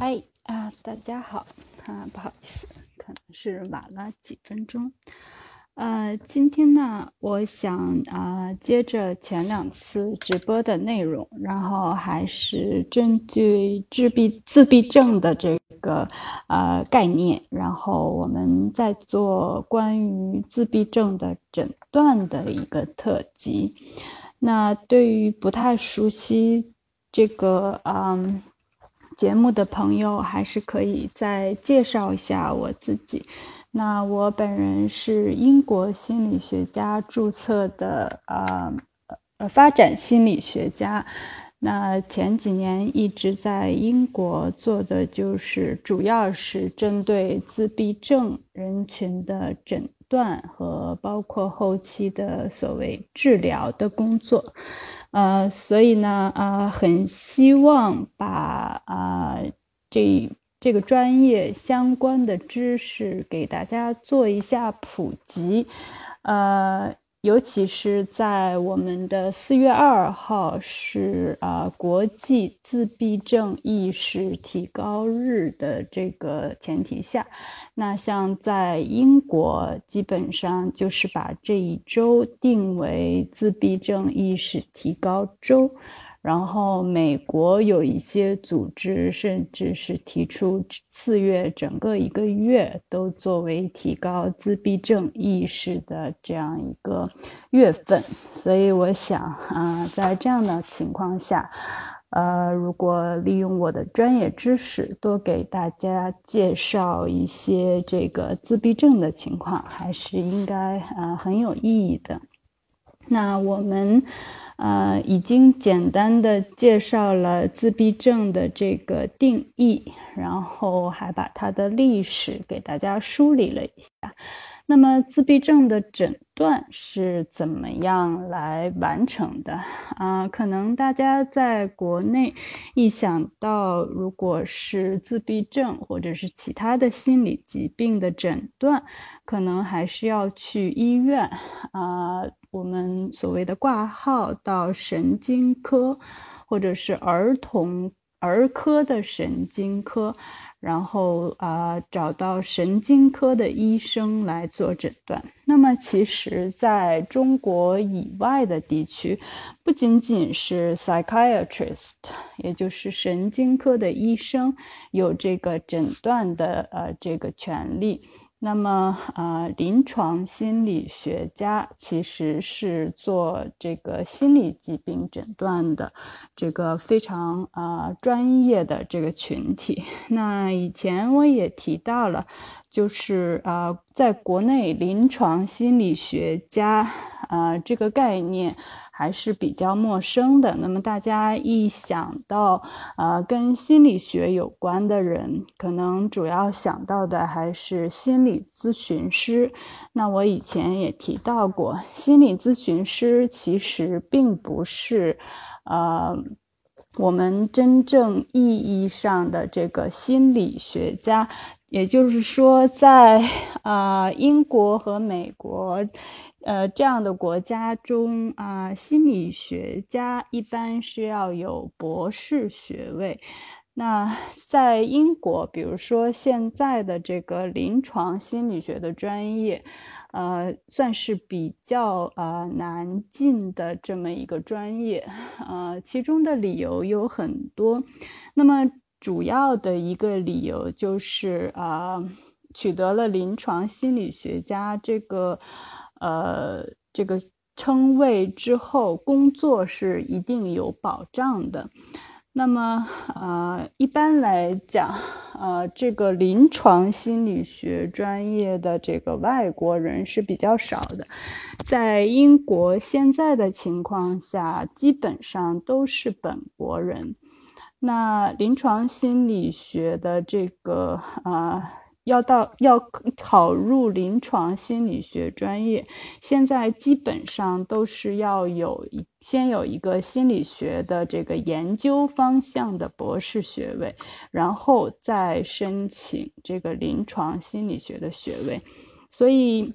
嗨啊，大家好啊，不好意思，可能是晚了几分钟。呃，今天呢，我想啊，接着前两次直播的内容，然后还是针对自闭自闭症的这个呃概念，然后我们再做关于自闭症的诊断的一个特辑。那对于不太熟悉这个嗯节目的朋友，还是可以再介绍一下我自己。那我本人是英国心理学家注册的，呃呃，发展心理学家。那前几年一直在英国做的就是，主要是针对自闭症人群的诊断和包括后期的所谓治疗的工作。呃，所以呢，呃，很希望把啊这。这个专业相关的知识给大家做一下普及，呃，尤其是在我们的四月二号是啊国际自闭症意识提高日的这个前提下，那像在英国，基本上就是把这一周定为自闭症意识提高周。然后，美国有一些组织甚至是提出四月整个一个月都作为提高自闭症意识的这样一个月份。所以，我想啊，在这样的情况下，呃，如果利用我的专业知识，多给大家介绍一些这个自闭症的情况，还是应该啊很有意义的。那我们。呃，已经简单的介绍了自闭症的这个定义，然后还把它的历史给大家梳理了一下。那么，自闭症的诊断是怎么样来完成的？啊，可能大家在国内一想到如果是自闭症或者是其他的心理疾病的诊断，可能还是要去医院啊，我们所谓的挂号到神经科或者是儿童儿科的神经科。然后啊，找到神经科的医生来做诊断。那么，其实在中国以外的地区，不仅仅是 psychiatrist，也就是神经科的医生有这个诊断的呃这个权利。那么，呃，临床心理学家其实是做这个心理疾病诊断的，这个非常啊专业的这个群体。那以前我也提到了，就是啊，在国内临床心理学家啊这个概念。还是比较陌生的。那么大家一想到呃跟心理学有关的人，可能主要想到的还是心理咨询师。那我以前也提到过，心理咨询师其实并不是呃我们真正意义上的这个心理学家。也就是说，在啊英国和美国。呃，这样的国家中啊，心理学家一般是要有博士学位。那在英国，比如说现在的这个临床心理学的专业，呃，算是比较呃难进的这么一个专业。呃，其中的理由有很多。那么主要的一个理由就是啊，取得了临床心理学家这个。呃，这个称谓之后，工作是一定有保障的。那么，呃，一般来讲，呃，这个临床心理学专业的这个外国人是比较少的。在英国现在的情况下，基本上都是本国人。那临床心理学的这个啊。要到要考入临床心理学专业，现在基本上都是要有先有一个心理学的这个研究方向的博士学位，然后再申请这个临床心理学的学位。所以，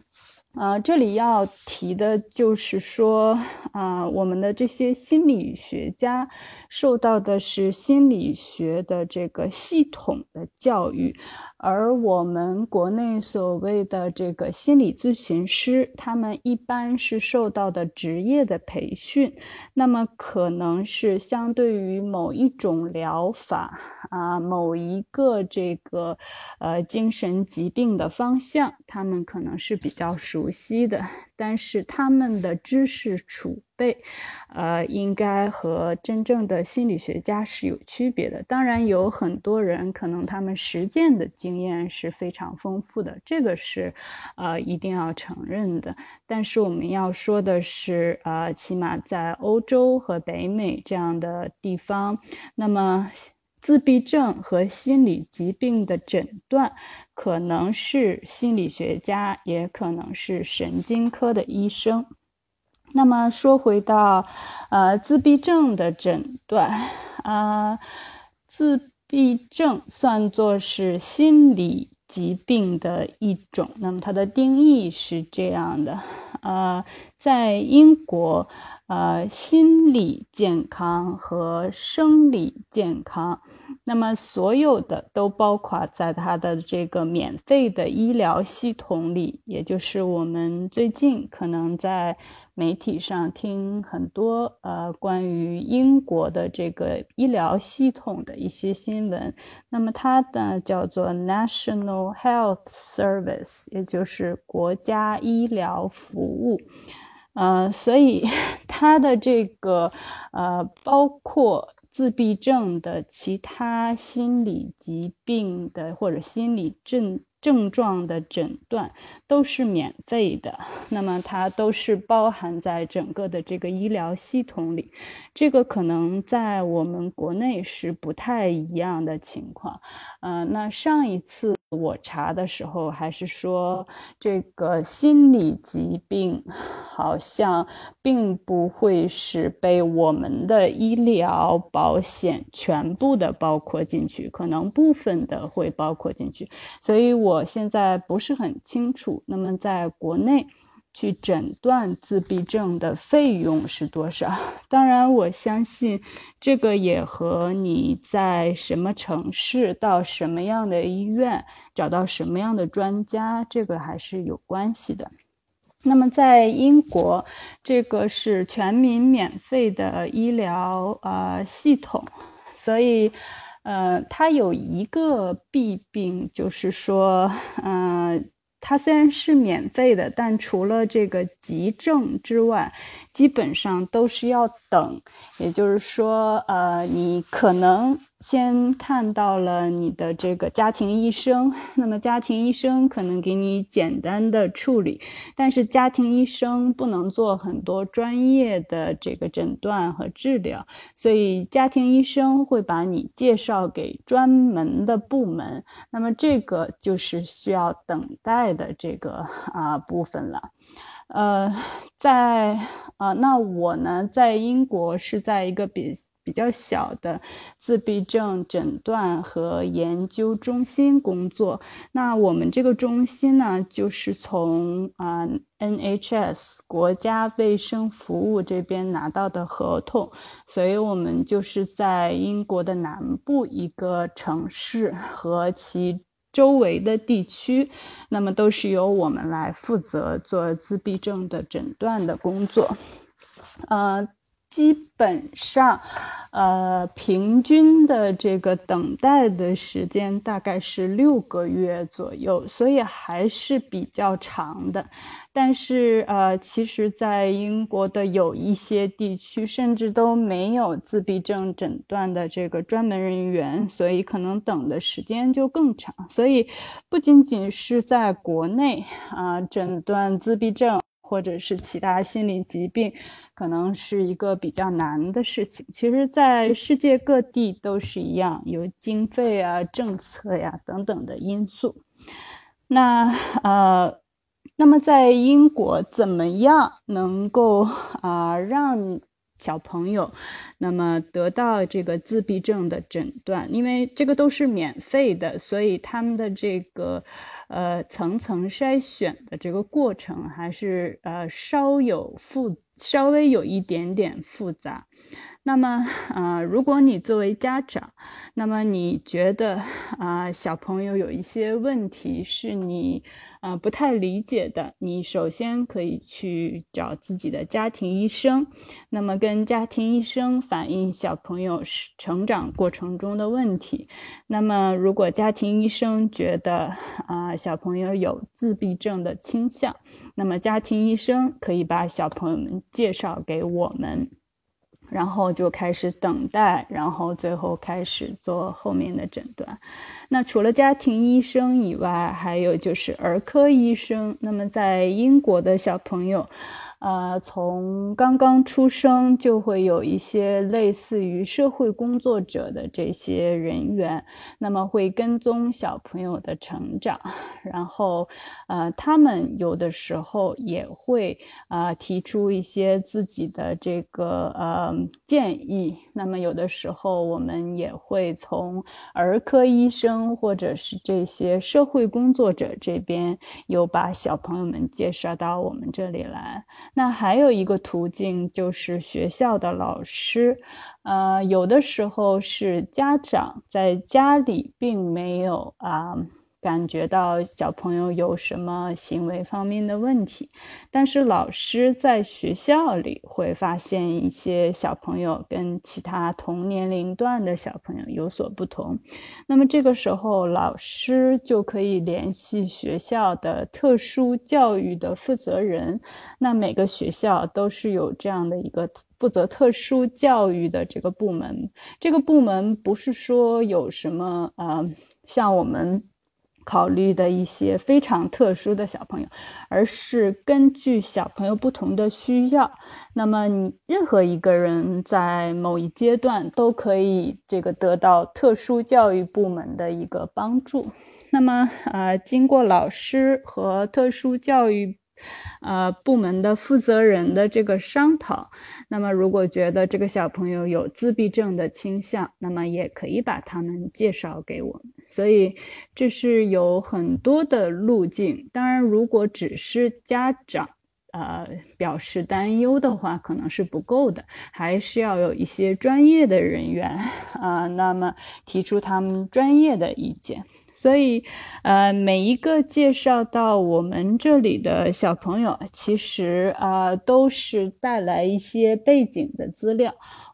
呃，这里要提的就是说，啊，我们的这些心理学家受到的是心理学的这个系统的教育。而我们国内所谓的这个心理咨询师，他们一般是受到的职业的培训，那么可能是相对于某一种疗法啊，某一个这个呃精神疾病的方向，他们可能是比较熟悉的。但是他们的知识储备，呃，应该和真正的心理学家是有区别的。当然，有很多人可能他们实践的经验是非常丰富的，这个是，呃，一定要承认的。但是我们要说的是，呃，起码在欧洲和北美这样的地方，那么。自闭症和心理疾病的诊断，可能是心理学家，也可能是神经科的医生。那么说回到，呃，自闭症的诊断，啊，自闭症算作是心理疾病的一种。那么它的定义是这样的，呃，在英国。呃，心理健康和生理健康，那么所有的都包括在它的这个免费的医疗系统里，也就是我们最近可能在媒体上听很多呃关于英国的这个医疗系统的一些新闻。那么它的叫做 National Health Service，也就是国家医疗服务。呃，所以 他的这个呃，包括自闭症的其他心理疾病的或者心理症。症状的诊断都是免费的，那么它都是包含在整个的这个医疗系统里。这个可能在我们国内是不太一样的情况。嗯，那上一次我查的时候还是说这个心理疾病好像并不会是被我们的医疗保险全部的包括进去，可能部分的会包括进去，所以我。我现在不是很清楚，那么在国内去诊断自闭症的费用是多少？当然，我相信这个也和你在什么城市、到什么样的医院、找到什么样的专家，这个还是有关系的。那么在英国，这个是全民免费的医疗呃系统，所以。呃，它有一个弊病，就是说，呃，它虽然是免费的，但除了这个急症之外，基本上都是要等。也就是说，呃，你可能。先看到了你的这个家庭医生，那么家庭医生可能给你简单的处理，但是家庭医生不能做很多专业的这个诊断和治疗，所以家庭医生会把你介绍给专门的部门，那么这个就是需要等待的这个啊部分了，呃，在啊，那我呢，在英国是在一个比。比较小的自闭症诊断和研究中心工作。那我们这个中心呢，就是从啊 NHS 国家卫生服务这边拿到的合同，所以我们就是在英国的南部一个城市和其周围的地区，那么都是由我们来负责做自闭症的诊断的工作，呃。基本上，呃，平均的这个等待的时间大概是六个月左右，所以还是比较长的。但是，呃，其实，在英国的有一些地区，甚至都没有自闭症诊断的这个专门人员，所以可能等的时间就更长。所以，不仅仅是在国内啊，诊断自闭症。或者是其他心理疾病，可能是一个比较难的事情。其实，在世界各地都是一样，有经费啊、政策呀等等的因素。那呃，那么在英国，怎么样能够啊让？小朋友，那么得到这个自闭症的诊断，因为这个都是免费的，所以他们的这个呃层层筛选的这个过程，还是呃稍有复稍微有一点点复杂。那么，呃，如果你作为家长，那么你觉得啊，小朋友有一些问题是你啊不太理解的，你首先可以去找自己的家庭医生，那么跟家庭医生反映小朋友成长过程中的问题。那么，如果家庭医生觉得啊小朋友有自闭症的倾向，那么家庭医生可以把小朋友们介绍给我们。然后就开始等待，然后最后开始做后面的诊断。那除了家庭医生以外，还有就是儿科医生。那么在英国的小朋友。呃，从刚刚出生就会有一些类似于社会工作者的这些人员，那么会跟踪小朋友的成长，然后，呃，他们有的时候也会啊提出一些自己的这个呃建议。那么有的时候我们也会从儿科医生或者是这些社会工作者这边，有把小朋友们介绍到我们这里来。那还有一个途径就是学校的老师，呃，有的时候是家长在家里并没有啊。感觉到小朋友有什么行为方面的问题，但是老师在学校里会发现一些小朋友跟其他同年龄段的小朋友有所不同，那么这个时候老师就可以联系学校的特殊教育的负责人，那每个学校都是有这样的一个负责特殊教育的这个部门，这个部门不是说有什么呃，像我们。考虑的一些非常特殊的小朋友，而是根据小朋友不同的需要，那么你任何一个人在某一阶段都可以这个得到特殊教育部门的一个帮助。那么呃，经过老师和特殊教育。呃，部门的负责人的这个商讨，那么如果觉得这个小朋友有自闭症的倾向，那么也可以把他们介绍给我们。所以这是有很多的路径。当然，如果只是家长呃表示担忧的话，可能是不够的，还是要有一些专业的人员啊，那么提出他们专业的意见。所以，呃，每一个介绍到我们这里的小朋友，其实啊，都是带来一些背景的资料。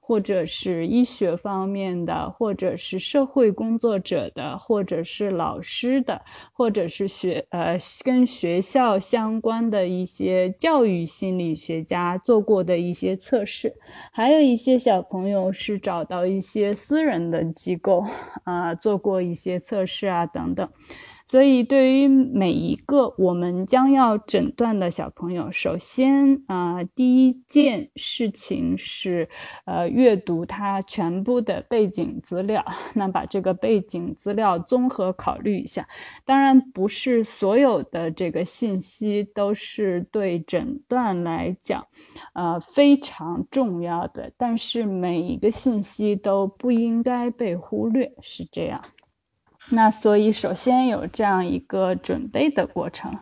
或者是医学方面的，或者是社会工作者的，或者是老师的，或者是学呃跟学校相关的一些教育心理学家做过的一些测试，还有一些小朋友是找到一些私人的机构啊做过一些测试啊等等。所以，对于每一个我们将要诊断的小朋友，首先啊，第一件事情是，呃，阅读他全部的背景资料。那把这个背景资料综合考虑一下。当然，不是所有的这个信息都是对诊断来讲，呃，非常重要的。但是每一个信息都不应该被忽略，是这样。那所以，首先有这样一个准备的过程，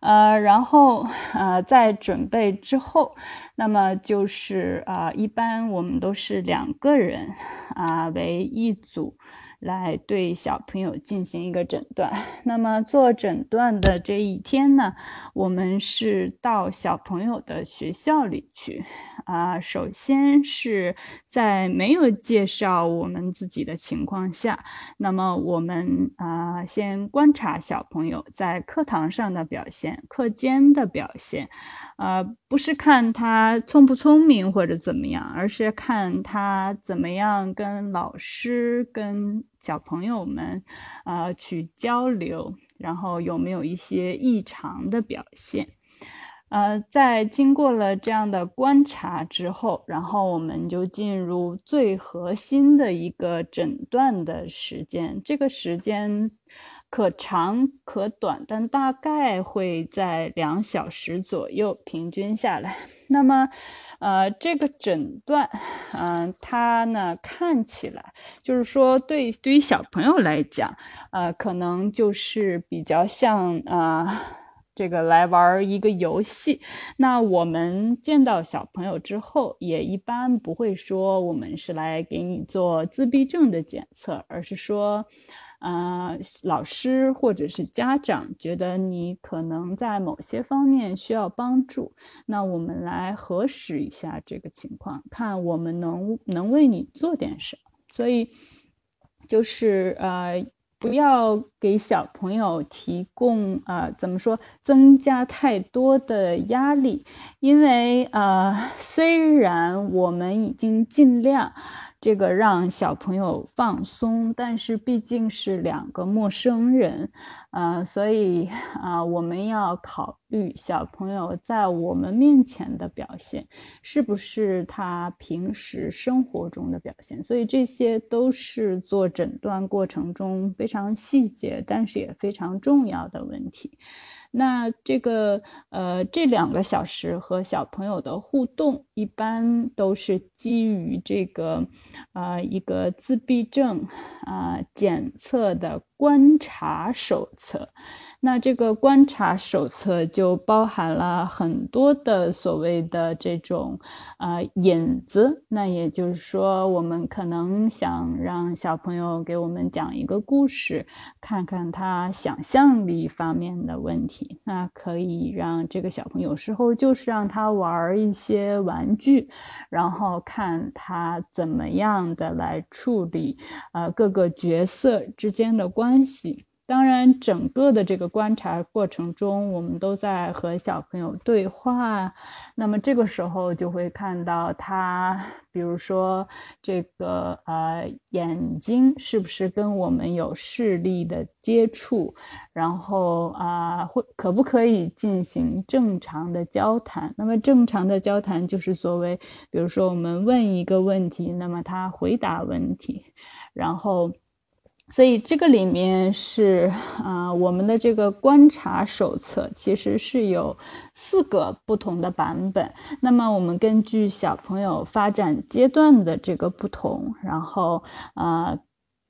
呃，然后呃，在准备之后，那么就是啊，一般我们都是两个人啊为一组。来对小朋友进行一个诊断。那么做诊断的这一天呢，我们是到小朋友的学校里去。啊，首先是在没有介绍我们自己的情况下，那么我们啊先观察小朋友在课堂上的表现、课间的表现。啊，不是看他聪不聪明或者怎么样，而是看他怎么样跟老师、跟小朋友们啊去交流，然后有没有一些异常的表现。呃，在经过了这样的观察之后，然后我们就进入最核心的一个诊断的时间，这个时间。可长可短，但大概会在两小时左右平均下来。那么，呃，这个诊断，嗯，它呢看起来就是说，对对于小朋友来讲，呃，可能就是比较像啊。这个来玩一个游戏，那我们见到小朋友之后，也一般不会说我们是来给你做自闭症的检测，而是说，呃，老师或者是家长觉得你可能在某些方面需要帮助，那我们来核实一下这个情况，看我们能能为你做点什么。所以，就是呃。不要给小朋友提供啊，怎么说，增加太多的压力，因为啊，虽然我们已经尽量。这个让小朋友放松，但是毕竟是两个陌生人，呃，所以啊，我们要考虑小朋友在我们面前的表现是不是他平时生活中的表现，所以这些都是做诊断过程中非常细节，但是也非常重要的问题。那这个呃，这两个小时和小朋友的互动，一般都是基于这个呃一个自闭症啊检测的观察手册。那这个观察手册就包含了很多的所谓的这种呃引子。那也就是说，我们可能想让小朋友给我们讲一个故事，看看他想象力方面的问题。那可以让这个小朋友有时候就是让他玩一些玩具，然后看他怎么样的来处理呃各个角色之间的关系。当然，整个的这个观察过程中，我们都在和小朋友对话。那么这个时候就会看到他，比如说这个呃眼睛是不是跟我们有视力的接触，然后啊会可不可以进行正常的交谈？那么正常的交谈就是所谓，比如说我们问一个问题，那么他回答问题，然后。所以这个里面是啊，我们的这个观察手册其实是有四个不同的版本。那么我们根据小朋友发展阶段的这个不同，然后啊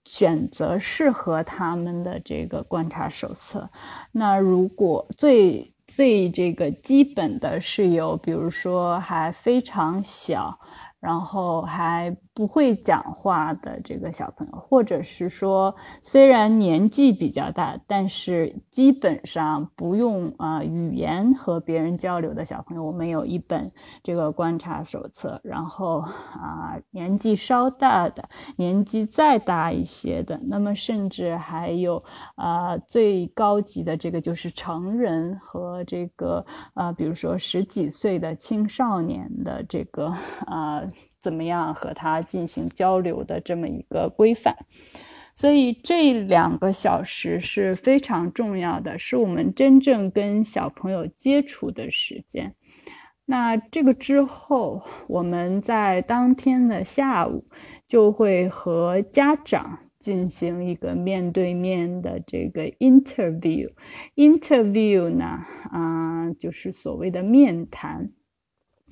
选择适合他们的这个观察手册。那如果最最这个基本的是有，比如说还非常小。然后还不会讲话的这个小朋友，或者是说虽然年纪比较大，但是基本上不用啊语言和别人交流的小朋友，我们有一本这个观察手册。然后啊年纪稍大的，年纪再大一些的，那么甚至还有啊最高级的这个就是成人和这个啊比如说十几岁的青少年的这个啊。怎么样和他进行交流的这么一个规范，所以这两个小时是非常重要的，是我们真正跟小朋友接触的时间。那这个之后，我们在当天的下午就会和家长进行一个面对面的这个 interview。interview 呢，啊，就是所谓的面谈。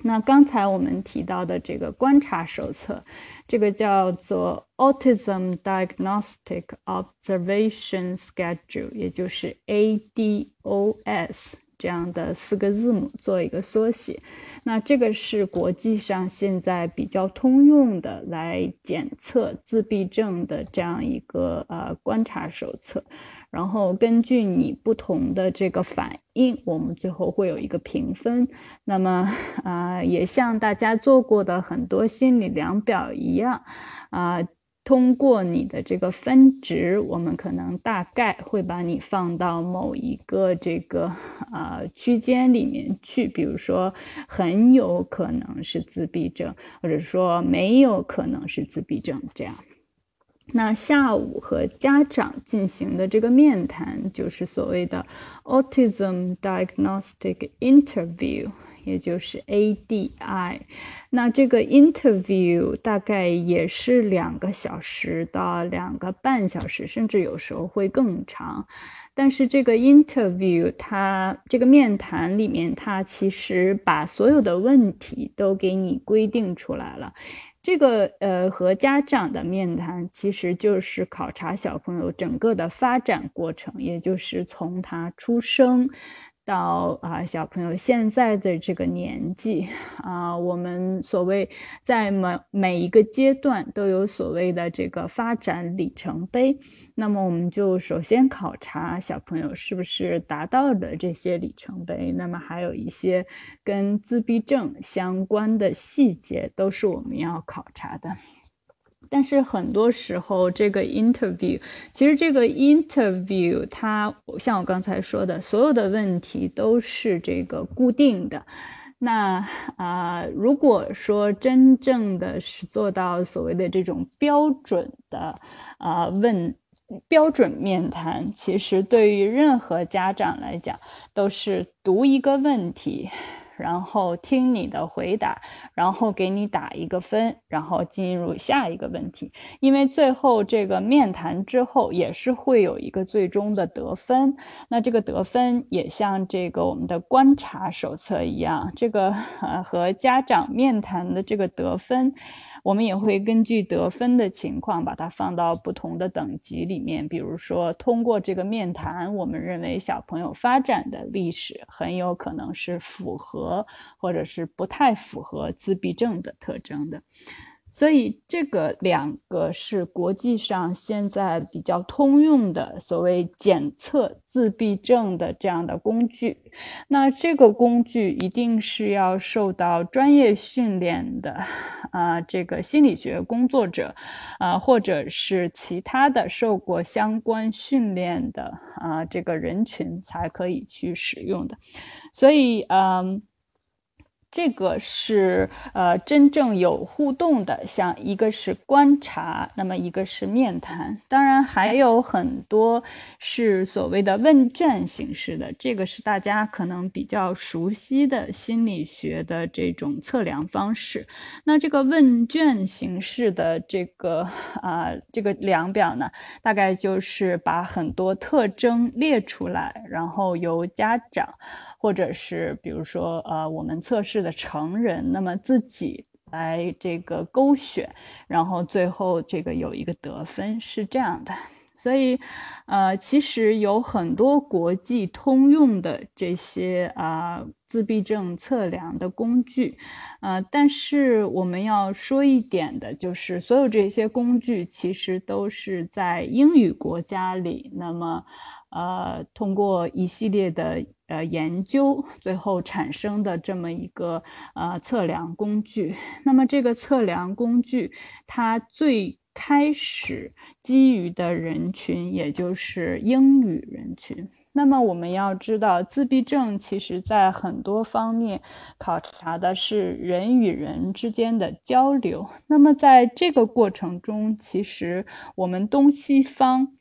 那刚才我们提到的这个观察手册，这个叫做 Autism Diagnostic Observation Schedule，也就是 ADOS 这样的四个字母做一个缩写。那这个是国际上现在比较通用的来检测自闭症的这样一个呃观察手册。然后根据你不同的这个反应，我们最后会有一个评分。那么，啊，也像大家做过的很多心理量表一样，啊，通过你的这个分值，我们可能大概会把你放到某一个这个啊区间里面去。比如说，很有可能是自闭症，或者说没有可能是自闭症这样。那下午和家长进行的这个面谈，就是所谓的 Autism Diagnostic Interview，也就是 ADI。那这个 interview 大概也是两个小时到两个半小时，甚至有时候会更长。但是这个 interview 它这个面谈里面，它其实把所有的问题都给你规定出来了。这个呃和家长的面谈，其实就是考察小朋友整个的发展过程，也就是从他出生。到啊，小朋友现在的这个年纪啊，我们所谓在每每一个阶段都有所谓的这个发展里程碑。那么，我们就首先考察小朋友是不是达到了这些里程碑。那么，还有一些跟自闭症相关的细节，都是我们要考察的。但是很多时候，这个 interview，其实这个 interview，它像我刚才说的，所有的问题都是这个固定的。那啊，如果说真正的是做到所谓的这种标准的啊问标准面谈，其实对于任何家长来讲，都是读一个问题。然后听你的回答，然后给你打一个分，然后进入下一个问题。因为最后这个面谈之后也是会有一个最终的得分。那这个得分也像这个我们的观察手册一样，这个和家长面谈的这个得分。我们也会根据得分的情况，把它放到不同的等级里面。比如说，通过这个面谈，我们认为小朋友发展的历史很有可能是符合，或者是不太符合自闭症的特征的。所以这个两个是国际上现在比较通用的所谓检测自闭症的这样的工具。那这个工具一定是要受到专业训练的，啊，这个心理学工作者，啊，或者是其他的受过相关训练的啊这个人群才可以去使用的。所以，嗯。这个是呃真正有互动的，像一个是观察，那么一个是面谈，当然还有很多是所谓的问卷形式的，这个是大家可能比较熟悉的心理学的这种测量方式。那这个问卷形式的这个啊这个量表呢，大概就是把很多特征列出来，然后由家长。或者是比如说，呃，我们测试的成人，那么自己来这个勾选，然后最后这个有一个得分是这样的。所以，呃，其实有很多国际通用的这些啊自闭症测量的工具，呃，但是我们要说一点的就是，所有这些工具其实都是在英语国家里，那么。呃，通过一系列的呃研究，最后产生的这么一个呃测量工具。那么这个测量工具，它最开始基于的人群，也就是英语人群。那么我们要知道，自闭症其实在很多方面考察的是人与人之间的交流。那么在这个过程中，其实我们东西方。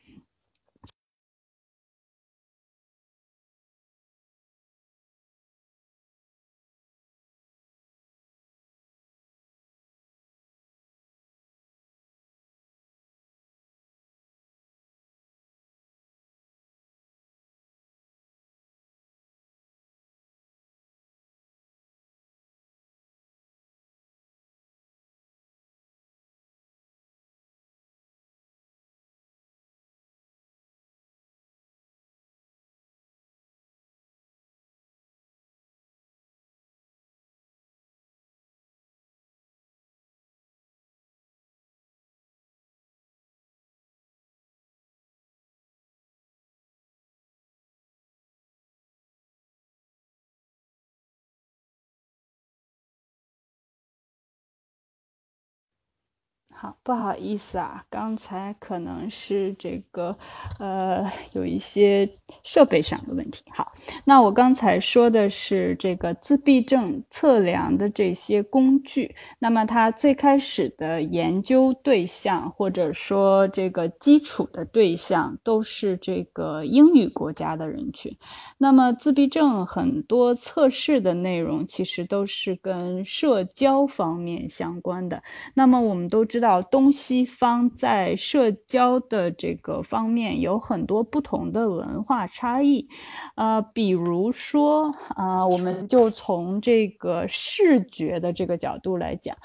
不好意思啊，刚才可能是这个，呃，有一些设备上的问题。好，那我刚才说的是这个自闭症测量的这些工具。那么它最开始的研究对象，或者说这个基础的对象，都是这个英语国家的人群。那么自闭症很多测试的内容，其实都是跟社交方面相关的。那么我们都知道。东西方在社交的这个方面有很多不同的文化差异，呃，比如说啊，我们就从这个视觉的这个角度来讲，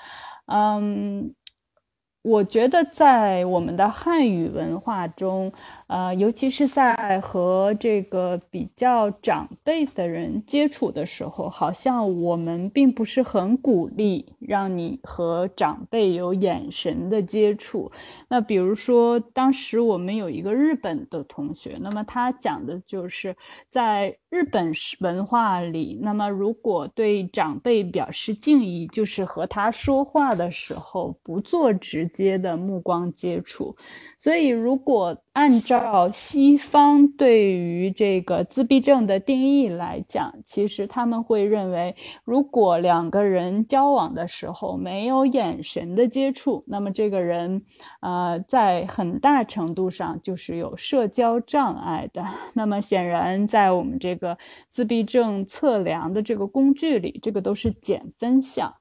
嗯。我觉得在我们的汉语文化中，呃，尤其是在和这个比较长辈的人接触的时候，好像我们并不是很鼓励让你和长辈有眼神的接触。那比如说，当时我们有一个日本的同学，那么他讲的就是在日本文化里，那么如果对长辈表示敬意，就是和他说话的时候不做直。接的目光接触，所以如果按照西方对于这个自闭症的定义来讲，其实他们会认为，如果两个人交往的时候没有眼神的接触，那么这个人，呃，在很大程度上就是有社交障碍的。那么显然，在我们这个自闭症测量的这个工具里，这个都是减分项。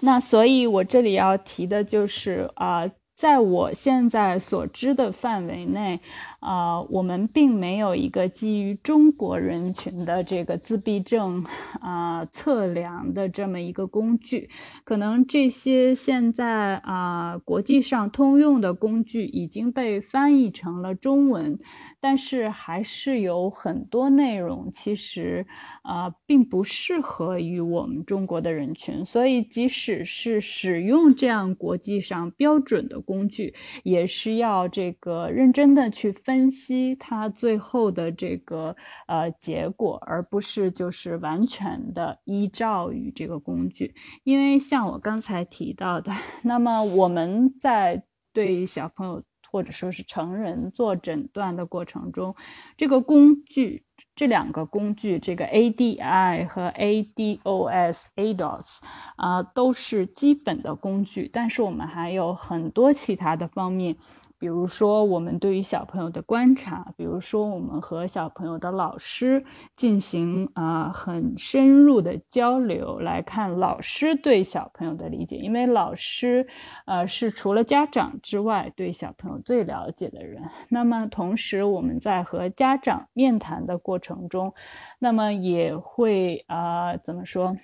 那所以，我这里要提的就是啊。在我现在所知的范围内，啊，我们并没有一个基于中国人群的这个自闭症啊测量的这么一个工具。可能这些现在啊国际上通用的工具已经被翻译成了中文，但是还是有很多内容其实啊并不适合于我们中国的人群。所以，即使是使用这样国际上标准的，工具也是要这个认真的去分析它最后的这个呃结果，而不是就是完全的依照于这个工具。因为像我刚才提到的，那么我们在对小朋友或者说是成人做诊断的过程中，这个工具。这两个工具，这个 ADI 和 ADOS，ADOS 啊，都是基本的工具，但是我们还有很多其他的方面。比如说，我们对于小朋友的观察，比如说，我们和小朋友的老师进行啊很深入的交流，来看老师对小朋友的理解，因为老师呃是除了家长之外对小朋友最了解的人。那么，同时我们在和家长面谈的过程中，那么也会啊怎么说，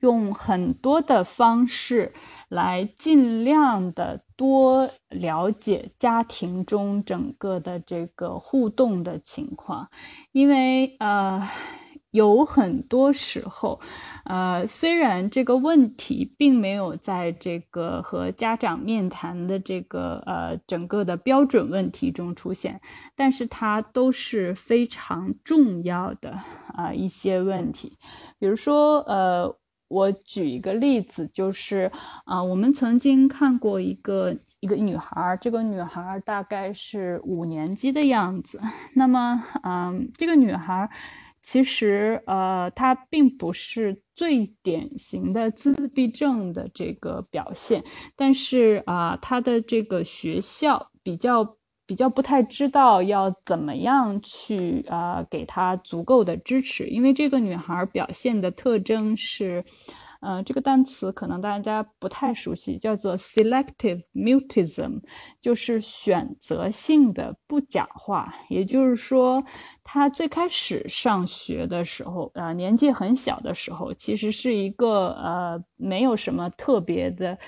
用很多的方式。来尽量的多了解家庭中整个的这个互动的情况，因为呃有很多时候，呃虽然这个问题并没有在这个和家长面谈的这个呃整个的标准问题中出现，但是它都是非常重要的啊一些问题，比如说呃。我举一个例子，就是啊，我们曾经看过一个一个女孩，这个女孩大概是五年级的样子。那么，嗯，这个女孩其实呃，她并不是最典型的自闭症的这个表现，但是啊，她的这个学校比较。比较不太知道要怎么样去啊给她足够的支持，因为这个女孩表现的特征是，呃，这个单词可能大家不太熟悉，叫做 selective mutism，就是选择性的不讲话。也就是说，她最开始上学的时候，呃，年纪很小的时候，其实是一个呃没有什么特别的。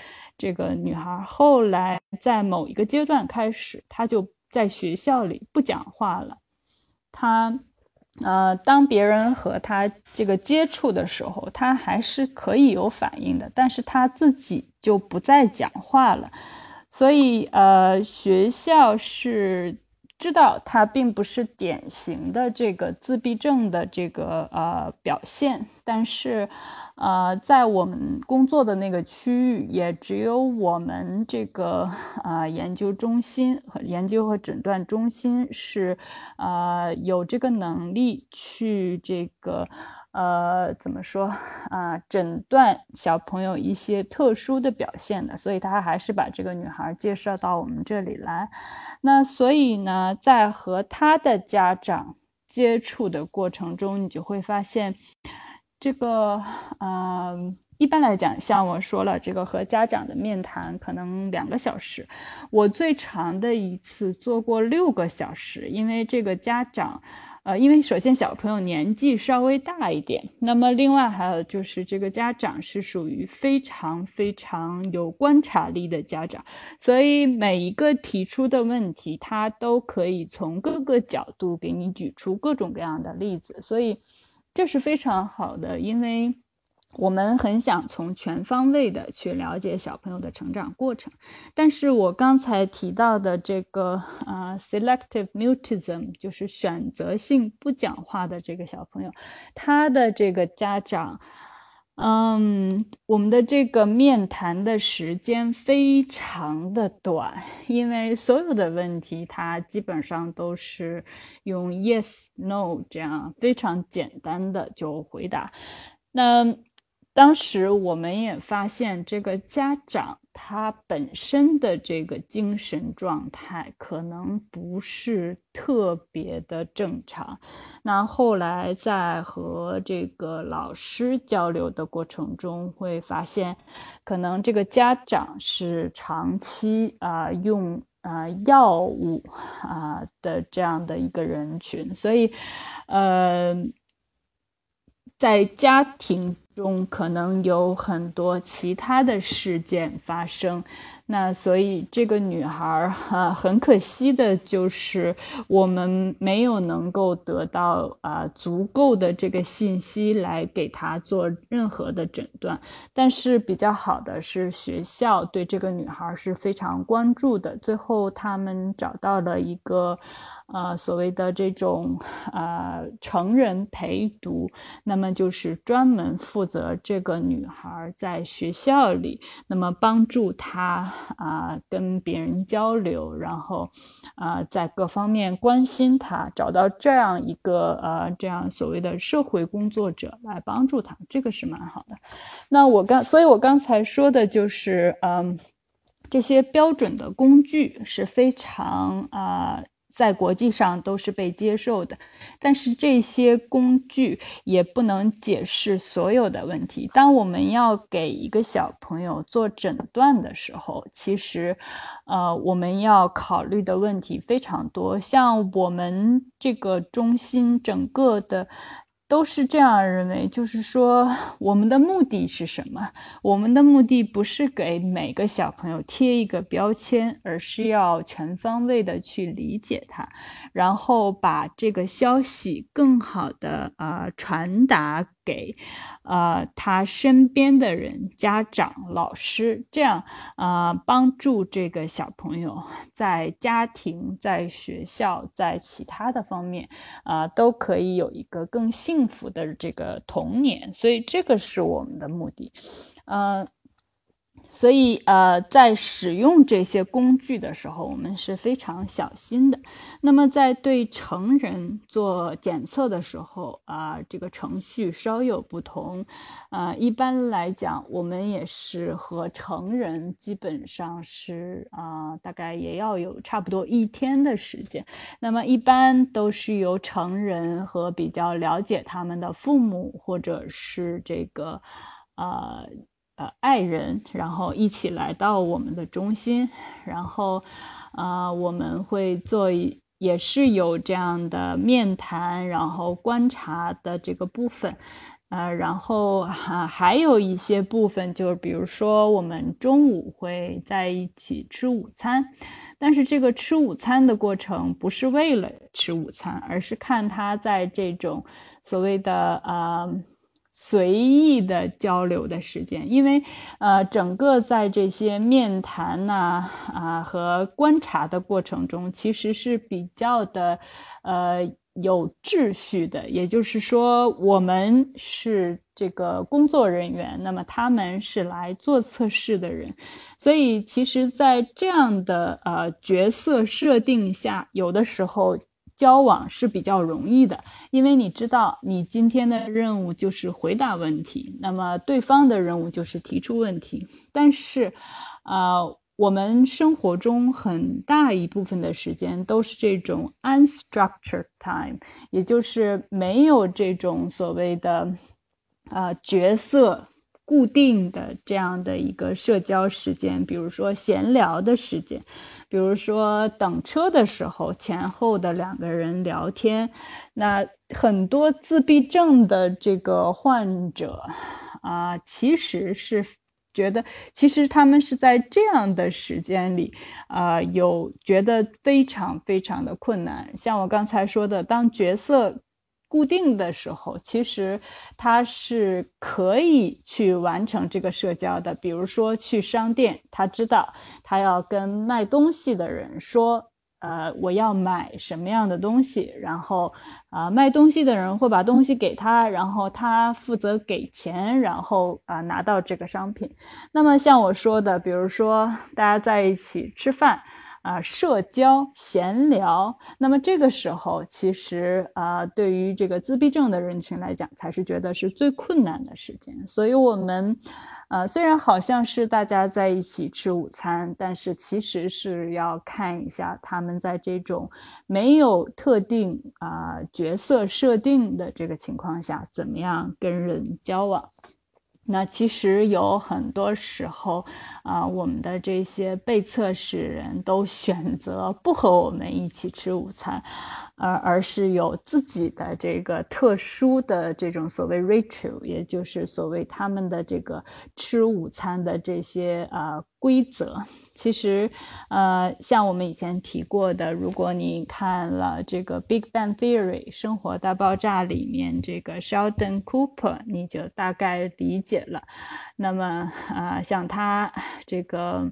这个女孩后来在某一个阶段开始，她就在学校里不讲话了。她，呃，当别人和她这个接触的时候，她还是可以有反应的，但是她自己就不再讲话了。所以，呃，学校是。知道它并不是典型的这个自闭症的这个呃表现，但是，呃，在我们工作的那个区域，也只有我们这个呃研究中心和研究和诊断中心是，呃，有这个能力去这个。呃，怎么说啊？诊断小朋友一些特殊的表现的，所以他还是把这个女孩介绍到我们这里来。那所以呢，在和他的家长接触的过程中，你就会发现，这个，嗯。一般来讲，像我说了，这个和家长的面谈可能两个小时，我最长的一次做过六个小时，因为这个家长，呃，因为首先小朋友年纪稍微大一点，那么另外还有就是这个家长是属于非常非常有观察力的家长，所以每一个提出的问题，他都可以从各个角度给你举出各种各样的例子，所以这是非常好的，因为。我们很想从全方位的去了解小朋友的成长过程，但是我刚才提到的这个呃，selective mutism，就是选择性不讲话的这个小朋友，他的这个家长，嗯，我们的这个面谈的时间非常的短，因为所有的问题他基本上都是用 yes no 这样非常简单的就回答，那。当时我们也发现，这个家长他本身的这个精神状态可能不是特别的正常。那后来在和这个老师交流的过程中，会发现，可能这个家长是长期啊用啊药物啊的这样的一个人群，所以，呃，在家庭。中可能有很多其他的事件发生，那所以这个女孩哈很可惜的就是我们没有能够得到啊足够的这个信息来给她做任何的诊断。但是比较好的是学校对这个女孩是非常关注的，最后他们找到了一个。呃，所谓的这种呃成人陪读，那么就是专门负责这个女孩在学校里，那么帮助她啊跟别人交流，然后啊在各方面关心她，找到这样一个呃这样所谓的社会工作者来帮助她，这个是蛮好的。那我刚，所以我刚才说的就是，嗯，这些标准的工具是非常啊。在国际上都是被接受的，但是这些工具也不能解释所有的问题。当我们要给一个小朋友做诊断的时候，其实，呃，我们要考虑的问题非常多。像我们这个中心整个的。都是这样认为，就是说，我们的目的是什么？我们的目的不是给每个小朋友贴一个标签，而是要全方位的去理解他，然后把这个消息更好的呃传达。给，呃，他身边的人、家长、老师，这样，呃，帮助这个小朋友在家庭、在学校、在其他的方面，啊，都可以有一个更幸福的这个童年。所以，这个是我们的目的，嗯。所以，呃，在使用这些工具的时候，我们是非常小心的。那么，在对成人做检测的时候，啊，这个程序稍有不同。啊，一般来讲，我们也是和成人基本上是啊，大概也要有差不多一天的时间。那么，一般都是由成人和比较了解他们的父母，或者是这个，呃。呃爱人，然后一起来到我们的中心，然后，呃，我们会做，也是有这样的面谈，然后观察的这个部分，呃，然后还还有一些部分，就是比如说我们中午会在一起吃午餐，但是这个吃午餐的过程不是为了吃午餐，而是看他在这种所谓的呃。随意的交流的时间，因为呃，整个在这些面谈呐啊和观察的过程中，其实是比较的呃。有秩序的，也就是说，我们是这个工作人员，那么他们是来做测试的人，所以其实，在这样的呃角色设定下，有的时候交往是比较容易的，因为你知道，你今天的任务就是回答问题，那么对方的任务就是提出问题，但是，啊。我们生活中很大一部分的时间都是这种 unstructured time，也就是没有这种所谓的呃角色固定的这样的一个社交时间，比如说闲聊的时间，比如说等车的时候前后的两个人聊天。那很多自闭症的这个患者啊，其实是。觉得其实他们是在这样的时间里，啊，有觉得非常非常的困难。像我刚才说的，当角色固定的时候，其实他是可以去完成这个社交的。比如说去商店，他知道他要跟卖东西的人说。呃，我要买什么样的东西，然后啊，卖东西的人会把东西给他，然后他负责给钱，然后啊拿到这个商品。那么像我说的，比如说大家在一起吃饭啊，社交闲聊，那么这个时候其实啊，对于这个自闭症的人群来讲，才是觉得是最困难的时间。所以我们。呃，虽然好像是大家在一起吃午餐，但是其实是要看一下他们在这种没有特定啊角色设定的这个情况下，怎么样跟人交往。那其实有很多时候，啊，我们的这些被测试人都选择不和我们一起吃午餐，而而是有自己的这个特殊的这种所谓 ritual，也就是所谓他们的这个吃午餐的这些啊规则。其实，呃，像我们以前提过的，如果你看了这个《Big Bang Theory》生活大爆炸里面这个 Sheldon Cooper，你就大概理解了。那么，啊，像他这个。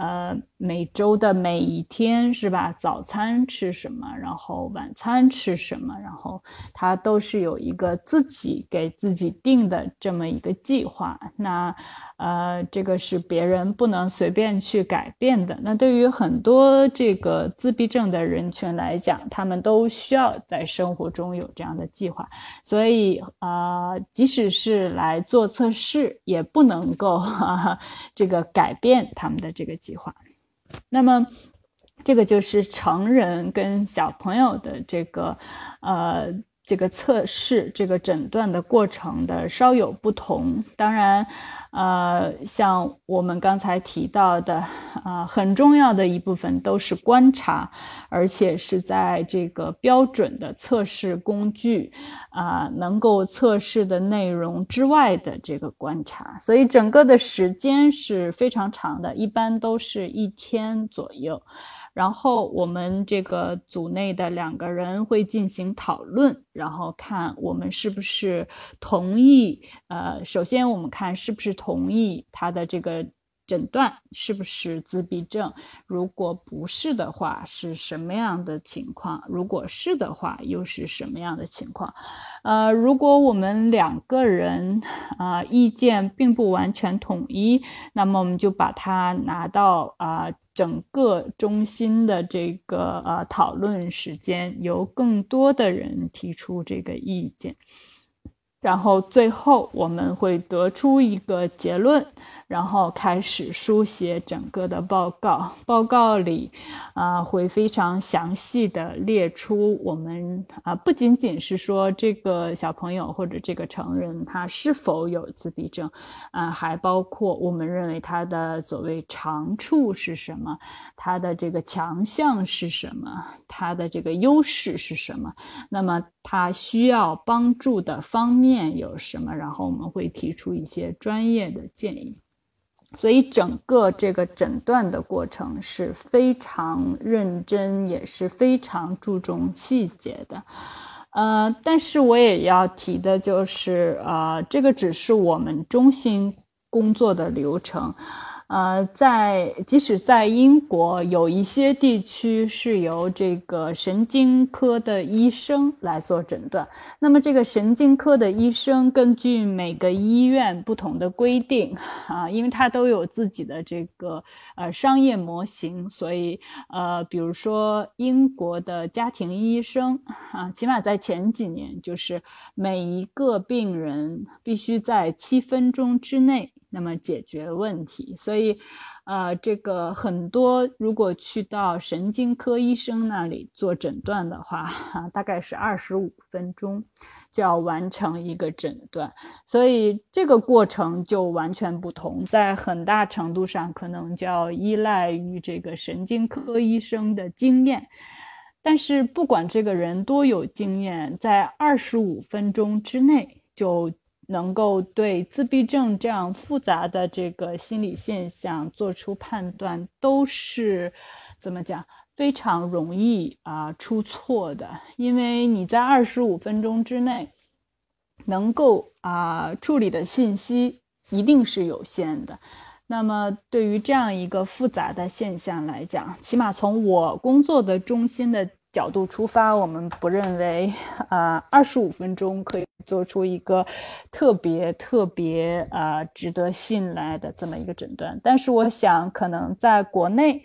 呃，每周的每一天是吧？早餐吃什么，然后晚餐吃什么，然后他都是有一个自己给自己定的这么一个计划。那呃，这个是别人不能随便去改变的。那对于很多这个自闭症的人群来讲，他们都需要在生活中有这样的计划。所以啊，即使是来做测试，也不能够 这个改变他们的这个。计划，那么这个就是成人跟小朋友的这个呃这个测试这个诊断的过程的稍有不同。当然，呃，像我们刚才提到的，啊，很重要的一部分都是观察，而且是在这个标准的测试工具啊能够测试的内容之外的这个观察。所以整个的时间是非常长的，一般都是一天左右。然后我们这个组内的两个人会进行讨论，然后看我们是不是同意。呃，首先我们看是不是同意他的这个。诊断是不是自闭症？如果不是的话，是什么样的情况？如果是的话，又是什么样的情况？呃，如果我们两个人啊意见并不完全统一，那么我们就把它拿到啊整个中心的这个呃讨论时间，由更多的人提出这个意见，然后最后我们会得出一个结论。然后开始书写整个的报告，报告里啊会非常详细的列出我们啊不仅仅是说这个小朋友或者这个成人他是否有自闭症，啊还包括我们认为他的所谓长处是什么，他的这个强项是什么，他的这个优势是什么，那么他需要帮助的方面有什么，然后我们会提出一些专业的建议。所以整个这个诊断的过程是非常认真，也是非常注重细节的。呃，但是我也要提的就是，呃，这个只是我们中心工作的流程。呃，在即使在英国，有一些地区是由这个神经科的医生来做诊断。那么，这个神经科的医生根据每个医院不同的规定啊，因为他都有自己的这个呃商业模型，所以呃，比如说英国的家庭医生啊，起码在前几年，就是每一个病人必须在七分钟之内。那么解决问题，所以，呃，这个很多如果去到神经科医生那里做诊断的话，哈，大概是二十五分钟就要完成一个诊断，所以这个过程就完全不同，在很大程度上可能就要依赖于这个神经科医生的经验，但是不管这个人多有经验，在二十五分钟之内就。能够对自闭症这样复杂的这个心理现象做出判断，都是怎么讲非常容易啊出错的，因为你在二十五分钟之内能够啊处理的信息一定是有限的。那么对于这样一个复杂的现象来讲，起码从我工作的中心的。角度出发，我们不认为，呃，二十五分钟可以做出一个特别特别呃值得信赖的这么一个诊断。但是，我想可能在国内，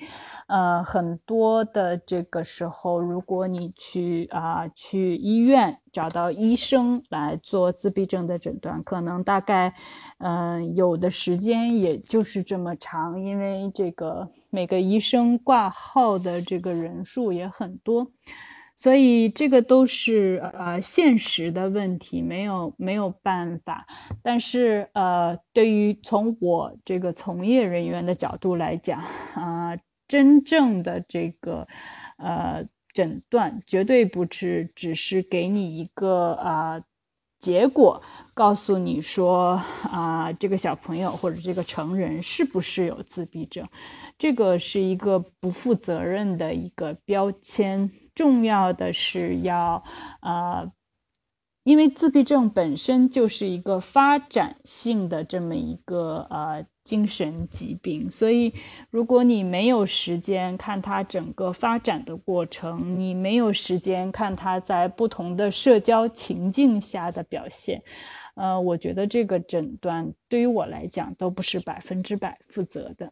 呃，很多的这个时候，如果你去啊去医院找到医生来做自闭症的诊断，可能大概，嗯，有的时间也就是这么长，因为这个。每个医生挂号的这个人数也很多，所以这个都是呃现实的问题，没有没有办法。但是呃，对于从我这个从业人员的角度来讲啊，真正的这个呃诊断绝对不是只是给你一个啊。结果告诉你说啊，这个小朋友或者这个成人是不是有自闭症？这个是一个不负责任的一个标签。重要的是要呃。因为自闭症本身就是一个发展性的这么一个呃精神疾病，所以如果你没有时间看他整个发展的过程，你没有时间看他在不同的社交情境下的表现，呃，我觉得这个诊断对于我来讲都不是百分之百负责的。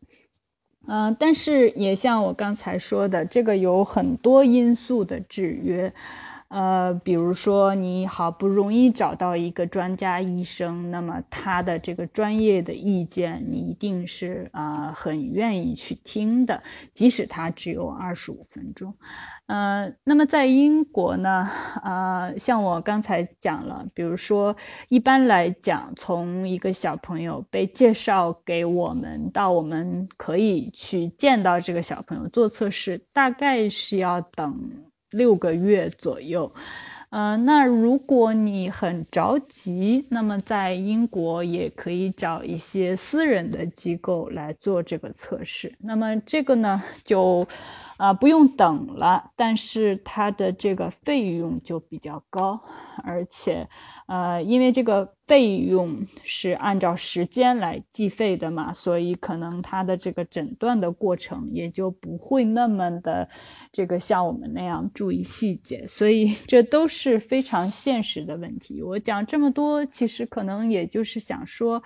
嗯，但是也像我刚才说的，这个有很多因素的制约。呃，比如说你好不容易找到一个专家医生，那么他的这个专业的意见，你一定是啊很愿意去听的，即使他只有二十五分钟。呃，那么在英国呢，呃，像我刚才讲了，比如说一般来讲，从一个小朋友被介绍给我们到我们可以去见到这个小朋友做测试，大概是要等。六个月左右，呃，那如果你很着急，那么在英国也可以找一些私人的机构来做这个测试。那么这个呢，就。啊，不用等了，但是它的这个费用就比较高，而且，呃，因为这个费用是按照时间来计费的嘛，所以可能它的这个诊断的过程也就不会那么的这个像我们那样注意细节，所以 这都是非常现实的问题。我讲这么多，其实可能也就是想说。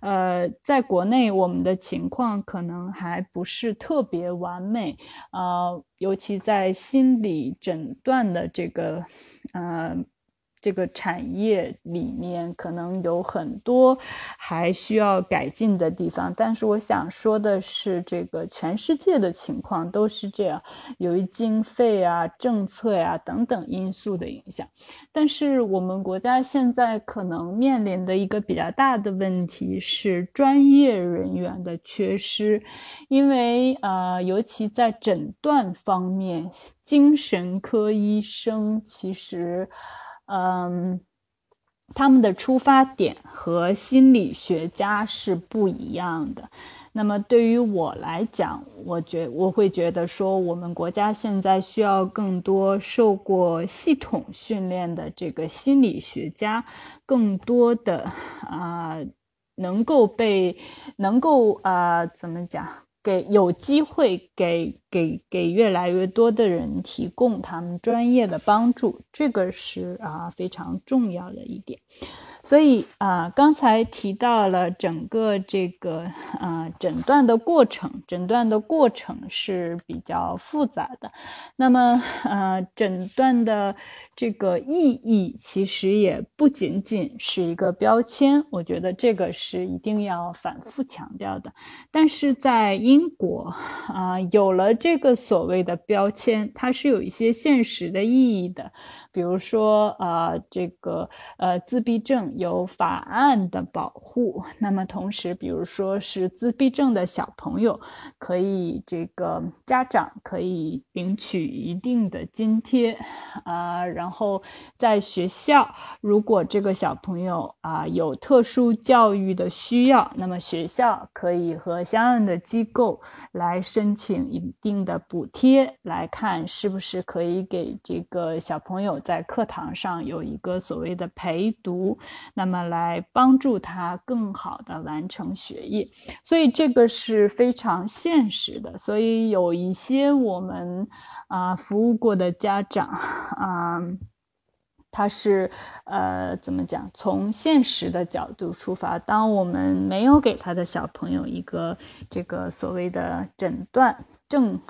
呃，在国内，我们的情况可能还不是特别完美，呃，尤其在心理诊断的这个，呃。这个产业里面可能有很多还需要改进的地方，但是我想说的是，这个全世界的情况都是这样，由于经费啊、政策呀等等因素的影响。但是我们国家现在可能面临的一个比较大的问题是专业人员的缺失，因为呃，尤其在诊断方面，精神科医生其实。嗯，他们的出发点和心理学家是不一样的。那么对于我来讲，我觉我会觉得说，我们国家现在需要更多受过系统训练的这个心理学家，更多的啊，能够被能够啊，怎么讲？给有机会给给给越来越多的人提供他们专业的帮助，这个是啊非常重要的一点。所以啊，刚才提到了整个这个啊诊断的过程，诊断的过程是比较复杂的。那么呃，诊断的这个意义其实也不仅仅是一个标签，我觉得这个是一定要反复强调的。但是在英国啊，有了这个所谓的标签，它是有一些现实的意义的。比如说，呃，这个呃，自闭症有法案的保护，那么同时，比如说是自闭症的小朋友，可以这个家长可以领取一定的津贴，啊，然后在学校，如果这个小朋友啊有特殊教育的需要，那么学校可以和相应的机构来申请一定的补贴，来看是不是可以给这个小朋友。在课堂上有一个所谓的陪读，那么来帮助他更好的完成学业，所以这个是非常现实的。所以有一些我们啊服务过的家长啊，他是呃怎么讲？从现实的角度出发，当我们没有给他的小朋友一个这个所谓的诊断正。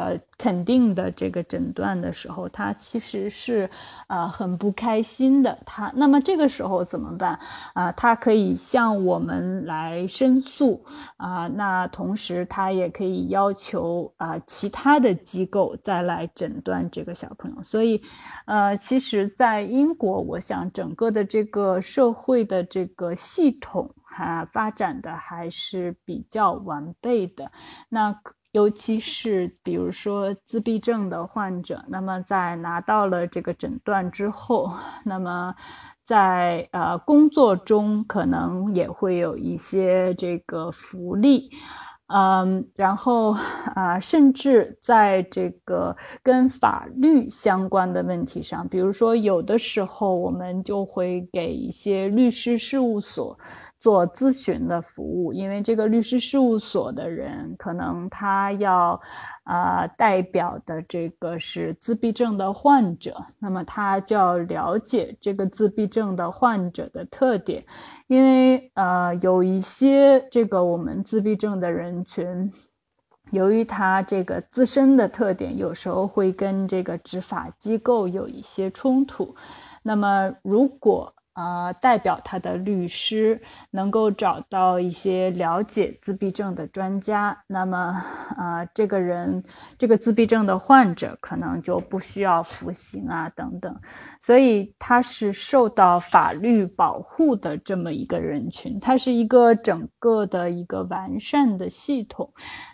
呃，肯定的这个诊断的时候，他其实是呃很不开心的。他那么这个时候怎么办啊？他可以向我们来申诉啊。那同时他也可以要求啊其他的机构再来诊断这个小朋友。所以，呃，其实，在英国，我想整个的这个社会的这个系统哈发展的还是比较完备的。那。尤其是比如说自闭症的患者，那么在拿到了这个诊断之后，那么在呃工作中可能也会有一些这个福利，嗯，然后啊，甚至在这个跟法律相关的问题上，比如说有的时候我们就会给一些律师事务所。做咨询的服务，因为这个律师事务所的人可能他要，啊，代表的这个是自闭症的患者，那么他就要了解这个自闭症的患者的特点，因为呃，有一些这个我们自闭症的人群，由于他这个自身的特点，有时候会跟这个执法机构有一些冲突，那么如果。呃，代表他的律师能够找到一些了解自闭症的专家，那么，呃，这个人，这个自闭症的患者可能就不需要服刑啊，等等，所以他是受到法律保护的这么一个人群，它是一个整个的一个完善的系统。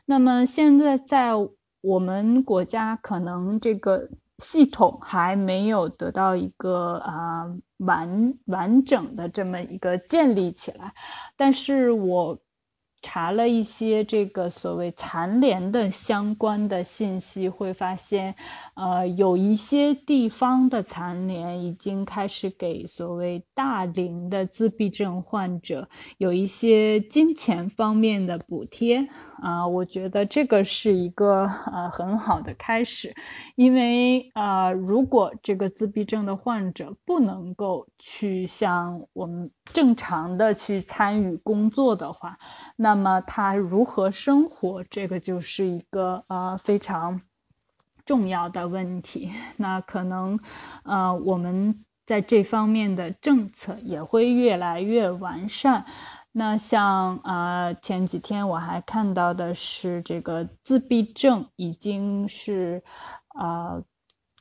那么现在在我们国家，可能这个。系统还没有得到一个啊完完整的这么一个建立起来，但是我。查了一些这个所谓残联的相关的信息，会发现，呃，有一些地方的残联已经开始给所谓大龄的自闭症患者有一些金钱方面的补贴啊，我觉得这个是一个呃很好的开始，因为啊，如果这个自闭症的患者不能够去像我们正常的去参与工作的话，那那么他如何生活，这个就是一个呃非常重要的问题。那可能呃我们在这方面的政策也会越来越完善。那像呃前几天我还看到的是，这个自闭症已经是呃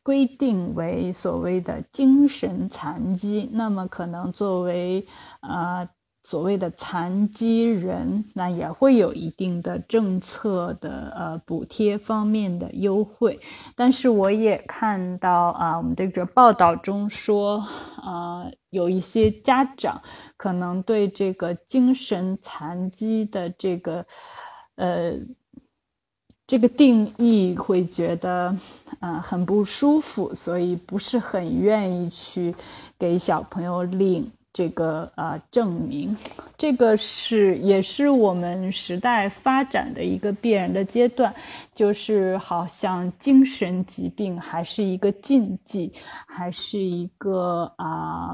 规定为所谓的精神残疾。那么可能作为呃。所谓的残疾人，那也会有一定的政策的呃补贴方面的优惠。但是我也看到啊，我们这个报道中说，啊，有一些家长可能对这个精神残疾的这个呃这个定义会觉得呃很不舒服，所以不是很愿意去给小朋友领。这个呃证明，这个是也是我们时代发展的一个必然的阶段，就是好像精神疾病还是一个禁忌，还是一个啊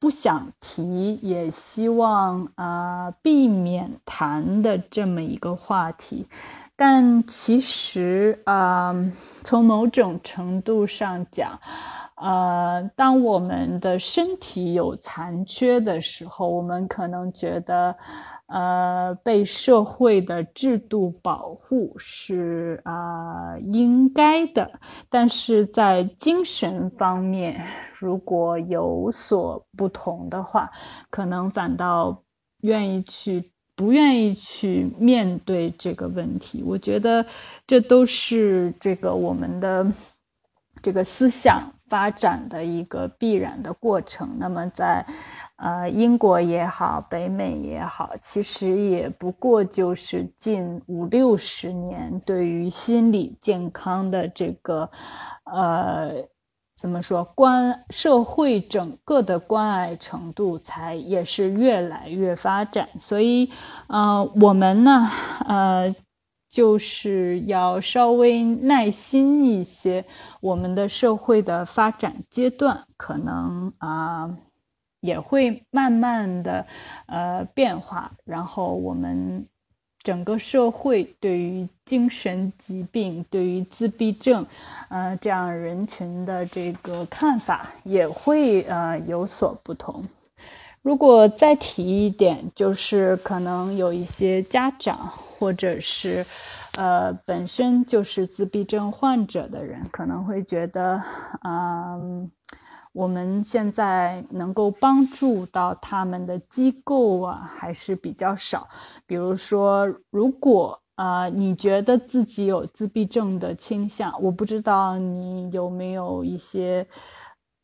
不想提，也希望啊避免谈的这么一个话题。但其实啊，从某种程度上讲。呃，当我们的身体有残缺的时候，我们可能觉得，呃，被社会的制度保护是啊应该的。但是在精神方面，如果有所不同的话，可能反倒愿意去不愿意去面对这个问题。我觉得这都是这个我们的这个思想。发展的一个必然的过程。那么，在呃英国也好，北美也好，其实也不过就是近五六十年，对于心理健康的这个呃怎么说关社会整个的关爱程度，才也是越来越发展。所以，呃，我们呢，呃。就是要稍微耐心一些，我们的社会的发展阶段可能啊也会慢慢的呃变化，然后我们整个社会对于精神疾病、对于自闭症呃这样人群的这个看法也会呃有所不同。如果再提一点，就是可能有一些家长。或者是，呃，本身就是自闭症患者的人，可能会觉得，嗯，我们现在能够帮助到他们的机构啊，还是比较少。比如说，如果啊，你觉得自己有自闭症的倾向，我不知道你有没有一些，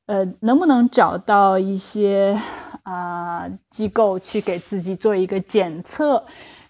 呃，能不能找到一些啊机构去给自己做一个检测。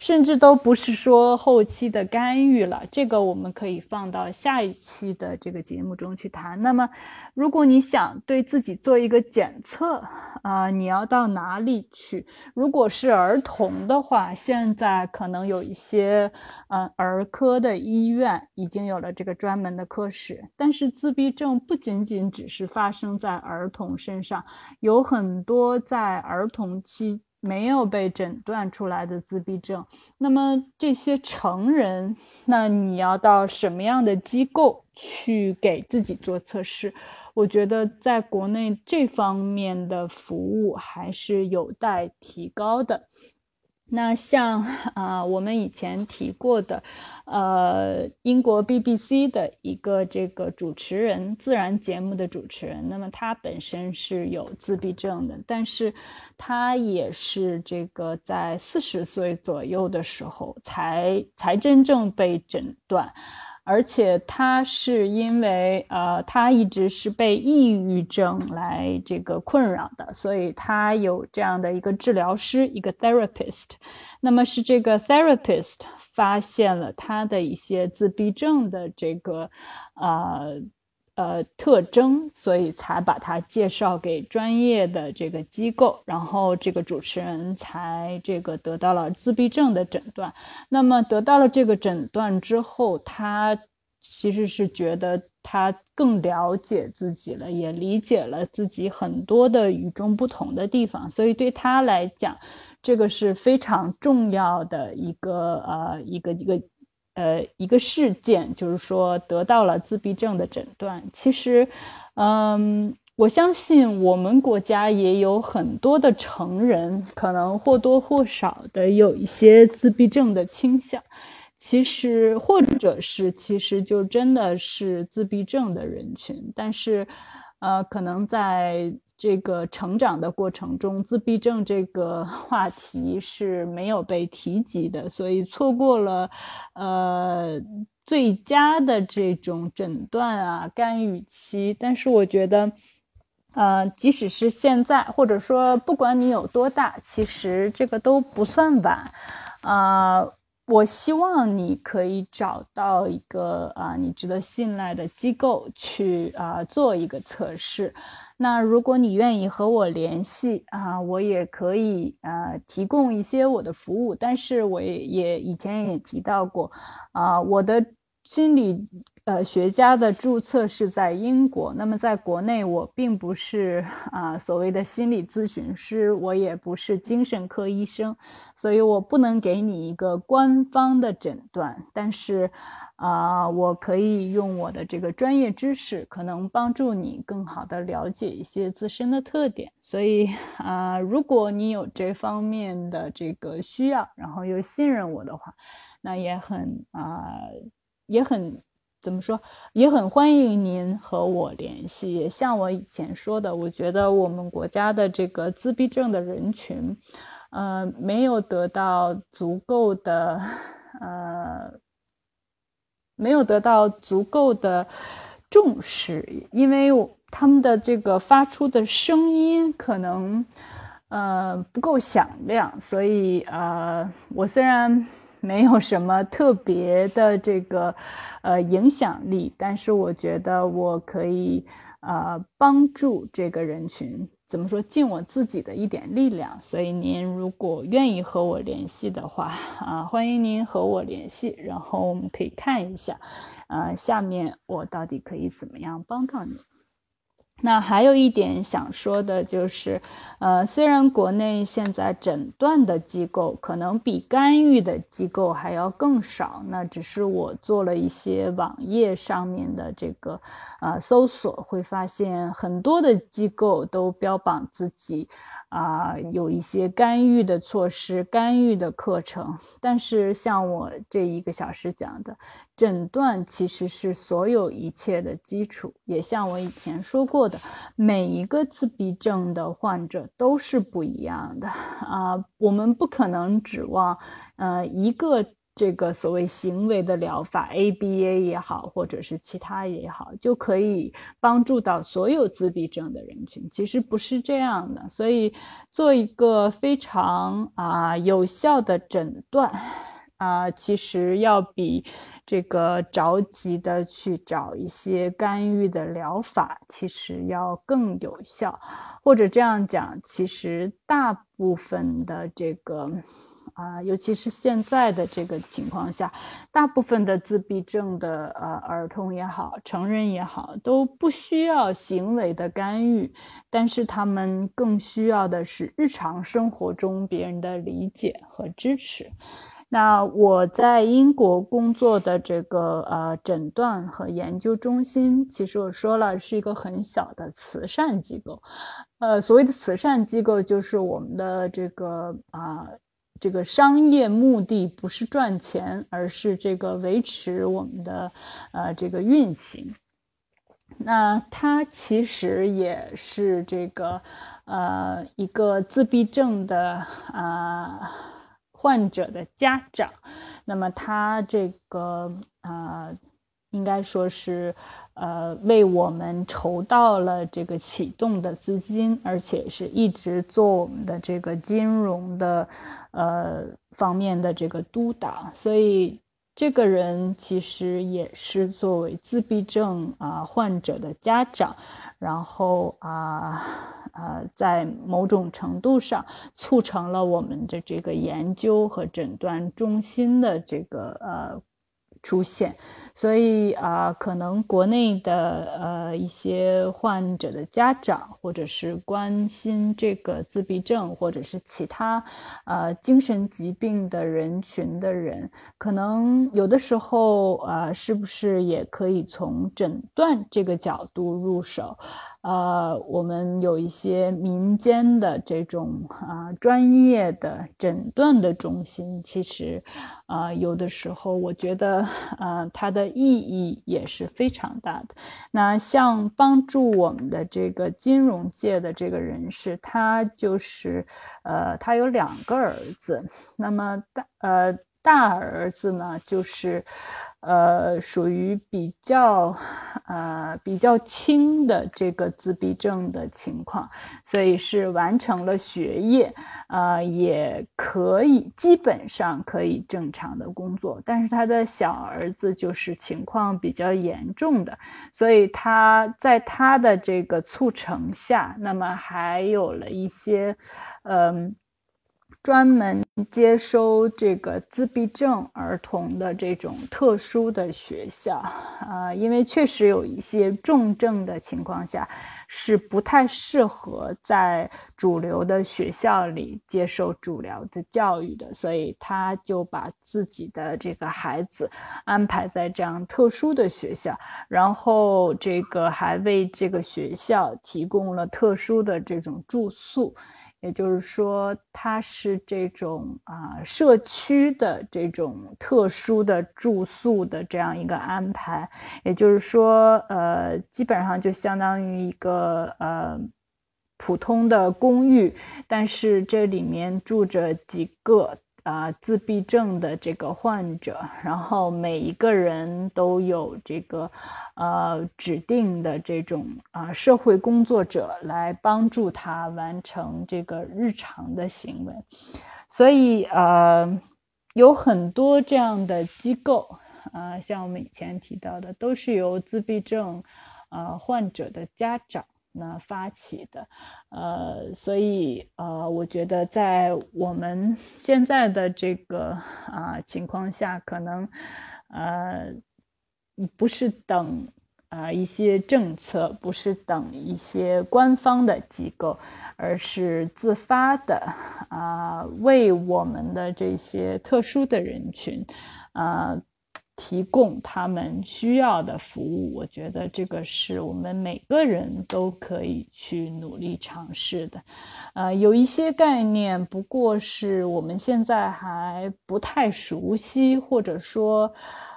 甚至都不是说后期的干预了，这个我们可以放到下一期的这个节目中去谈。那么，如果你想对自己做一个检测，啊，你要到哪里去？如果是儿童的话，现在可能有一些，嗯，儿科的医院已经有了这个专门的科室。但是自闭症不仅仅只是发生在儿童身上，有很多在儿童期。没有被诊断出来的自闭症，那么这些成人，那你要到什么样的机构去给自己做测试？我觉得在国内这方面的服务还是有待提高的。那像啊，我们以前提过的，呃，英国 BBC 的一个这个主持人，自然节目的主持人，那么他本身是有自闭症的，但是他也是这个在四十岁左右的时候才才真正被诊断。而且他是因为呃，他一直是被抑郁症来这个困扰的，所以他有这样的一个治疗师，一个 therapist。那么是这个 therapist 发现了他的一些自闭症的这个呃。呃，特征，所以才把他介绍给专业的这个机构，然后这个主持人才这个得到了自闭症的诊断。那么得到了这个诊断之后，他其实是觉得他更了解自己了，也理解了自己很多的与众不同的地方，所以对他来讲，这个是非常重要的一个呃一个一个。呃，一个事件就是说得到了自闭症的诊断。其实，嗯，我相信我们国家也有很多的成人，可能或多或少的有一些自闭症的倾向。其实，或者是其实就真的是自闭症的人群，但是，呃，可能在。这个成长的过程中，自闭症这个 话题是没有被提及的，所以错过了，呃，最佳的这种诊断啊干预期。但是我觉得，呃，即使是现在，或者说不管你有多大，其实这个都不算晚，啊。我希望你可以找到一个啊，你值得信赖的机构去啊做一个测试。那如果你愿意和我联系啊，我也可以啊提供一些我的服务。但是我也也以前也提到过啊，我的心理。呃，学家的注册是在英国。那么，在国内，我并不是啊所谓的心理咨询师，我也不是精神科医生，所以我不能给你一个官方的诊断。但是，啊，我可以用我的这个专业知识，可能帮助你更好的了解一些自身的特点。所以，啊，如果你有这方面的这个需要，然后又信任我的话，那也很啊，也很。怎么说也很欢迎您和我联系。也像我以前说的，我觉得我们国家的这个自闭症的人群，呃，没有得到足够的，呃，没有得到足够的重视，因为他们的这个发出的声音可能，呃，不够响亮。所以，呃，我虽然没有什么特别的这个。呃，影响力，但是我觉得我可以，呃，帮助这个人群，怎么说，尽我自己的一点力量。所以您如果愿意和我联系的话，啊，欢迎您和我联系，然后我们可以看一下，呃，下面我到底可以怎么样帮到你。那还有一点想说的就是，呃，虽然国内现在诊断的机构可能比干预的机构还要更少，那只是我做了一些网页上面的这个，呃，搜索，会发现很多的机构都标榜自己。啊，有一些干预的措施、干预的课程，但是像我这一个小时讲的，诊断其实是所有一切的基础。也像我以前说过的，每一个自闭症的患者都是不一样的啊，我们不可能指望，呃，一个。这个所谓行为的疗法，ABA 也好，或者是其他也好，就可以帮助到所有自闭症的人群。其实不是这样的，所以做一个非常啊有效的诊断啊，其实要比这个着急的去找一些干预的疗法，其实要更有效。或者这样讲，其实大部分的这个。啊，尤其是现在的这个情况下，大部分的自闭症的呃儿童也好，成人也好，都不需要行为的干预，但是他们更需要的是日常生活中别人的理解和支持。那我在英国工作的这个呃诊断和研究中心，其实我说了是一个很小的慈善机构，呃，所谓的慈善机构就是我们的这个啊。这个商业目的不是赚钱，而是这个维持我们的呃这个运行。那他其实也是这个呃一个自闭症的啊患者的家长。那么他这个呃。应该说是，呃，为我们筹到了这个启动的资金，而且是一直做我们的这个金融的，呃方面的这个督导。所以，这个人其实也是作为自闭症啊患者的家长，然后啊，呃，在某种程度上促成了我们的这个研究和诊断中心的这个呃。出现，所以啊，可能国内的呃一些患者的家长，或者是关心这个自闭症或者是其他呃精神疾病的人群的人，可能有的时候啊，是不是也可以从诊断这个角度入手？呃，我们有一些民间的这种啊专业的诊断的中心，其实啊有的时候我觉得呃它的意义也是非常大的。那像帮助我们的这个金融界的这个人士，他就是呃他有两个儿子，那么大呃。大儿子呢，就是，呃，属于比较，呃，比较轻的这个自闭症的情况，所以是完成了学业，呃，也可以基本上可以正常的工作。但是他的小儿子就是情况比较严重的，所以他在他的这个促成下，那么还有了一些，嗯。专门接收这个自闭症儿童的这种特殊的学校，啊，因为确实有一些重症的情况下是不太适合在主流的学校里接受主流的教育的，所以他就把自己的这个孩子安排在这样特殊的学校，然后这个还为这个学校提供了特殊的这种住宿。也就是说，它是这种啊社区的这种特殊的住宿的这样一个安排。也就是说，呃，基本上就相当于一个呃普通的公寓，但是这里面住着几个。啊，自闭症的这个患者，然后每一个人都有这个，呃，指定的这种啊社会工作者来帮助他完成这个日常的行为，所以呃，有很多这样的机构，啊，像我们以前提到的，都是由自闭症，呃，患者的家长。那发起的，呃，所以呃，我觉得在我们现在的这个啊情况下，可能呃不是等啊一些政策，不是等一些官方的机构，而是自发的啊为我们的这些特殊的人群啊。提供他们需要的服务，我觉得这个是我们每个人都可以去努力尝试的。呃，有一些概念，不过是我们现在还不太熟悉，或者说，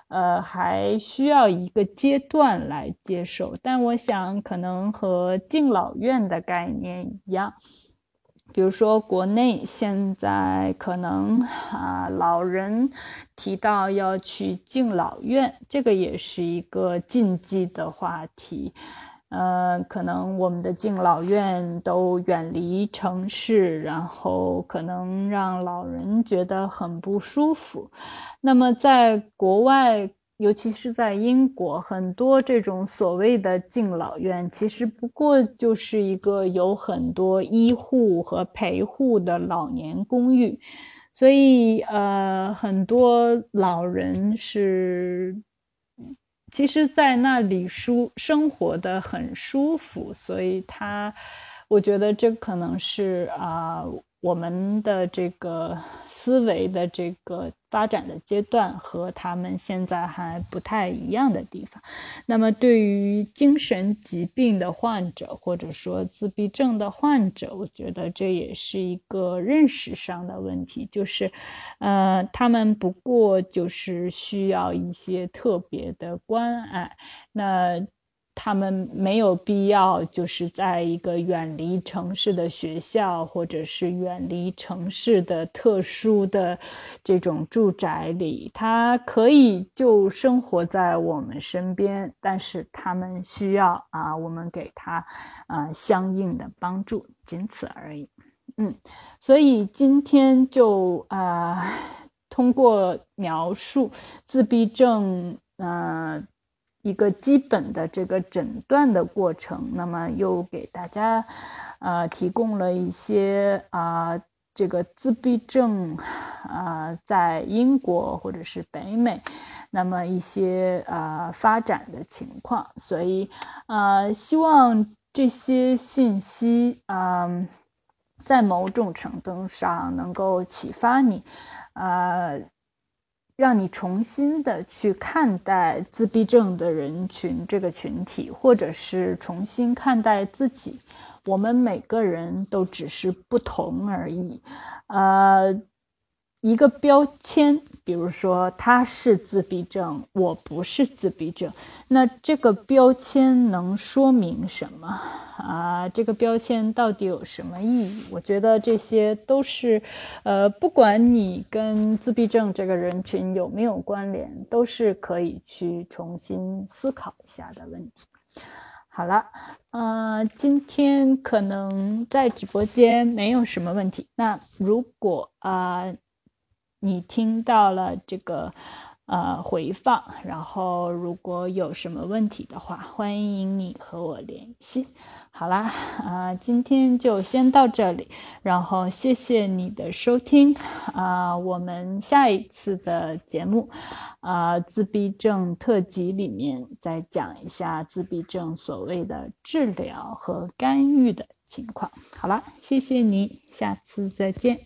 呃，还需要一个阶段来接受。但我想，可能和敬老院的概念一样。比如说，国内现在可能啊，老人提到要去敬老院，这个也是一个禁忌的话题。呃，可能我们的敬老院都远离城市，然后可能让老人觉得很不舒服。那么在国外。尤其是在英国，很多这种所谓的敬老院，其实不过就是一个有很多医护和陪护的老年公寓，所以呃，很多老人是，其实，在那里舒生活的很舒服，所以他，我觉得这可能是啊。我们的这个思维的这个发展的阶段和他们现在还不太一样的地方。那么，对于精神疾病的患者或者说自闭症的患者，我觉得这也是一个认识上的问题，就是，呃，他们不过就是需要一些特别的关爱。那。他们没有必要，就是在一个远离城市的学校，或者是远离城市的特殊的这种住宅里，他可以就生活在我们身边，但是他们需要啊，我们给他啊相应的帮助，仅此而已。嗯，所以今天就啊，通过描述自闭症，嗯。一个基本的这个诊断的过程，那么又给大家，呃，提供了一些啊，这个自闭症啊，在英国或者是北美，那么一些啊发展的情况，所以啊，希望这些信息啊，在某种程度上能够启发你，啊。让你重新的去看待自闭症的人群这个群体，或者是重新看待自己。我们每个人都只是不同而已，呃。一个标签，比如说他是自闭症，我不是自闭症，那这个标签能说明什么啊？这个标签到底有什么意义？我觉得这些都是，呃，不管你跟自闭症这个人群有没有关联，都是可以去重新思考一下的问题。好了，呃，今天可能在直播间没有什么问题。那如果啊。你听到了这个，呃，回放，然后如果有什么问题的话，欢迎你和我联系。好啦，啊，今天就先到这里，然后谢谢你的收听，啊，我们下一次的节目，啊，自闭症特辑里面再讲一下自闭症所谓的治疗和干预的情况。好了，谢谢你，下次再见。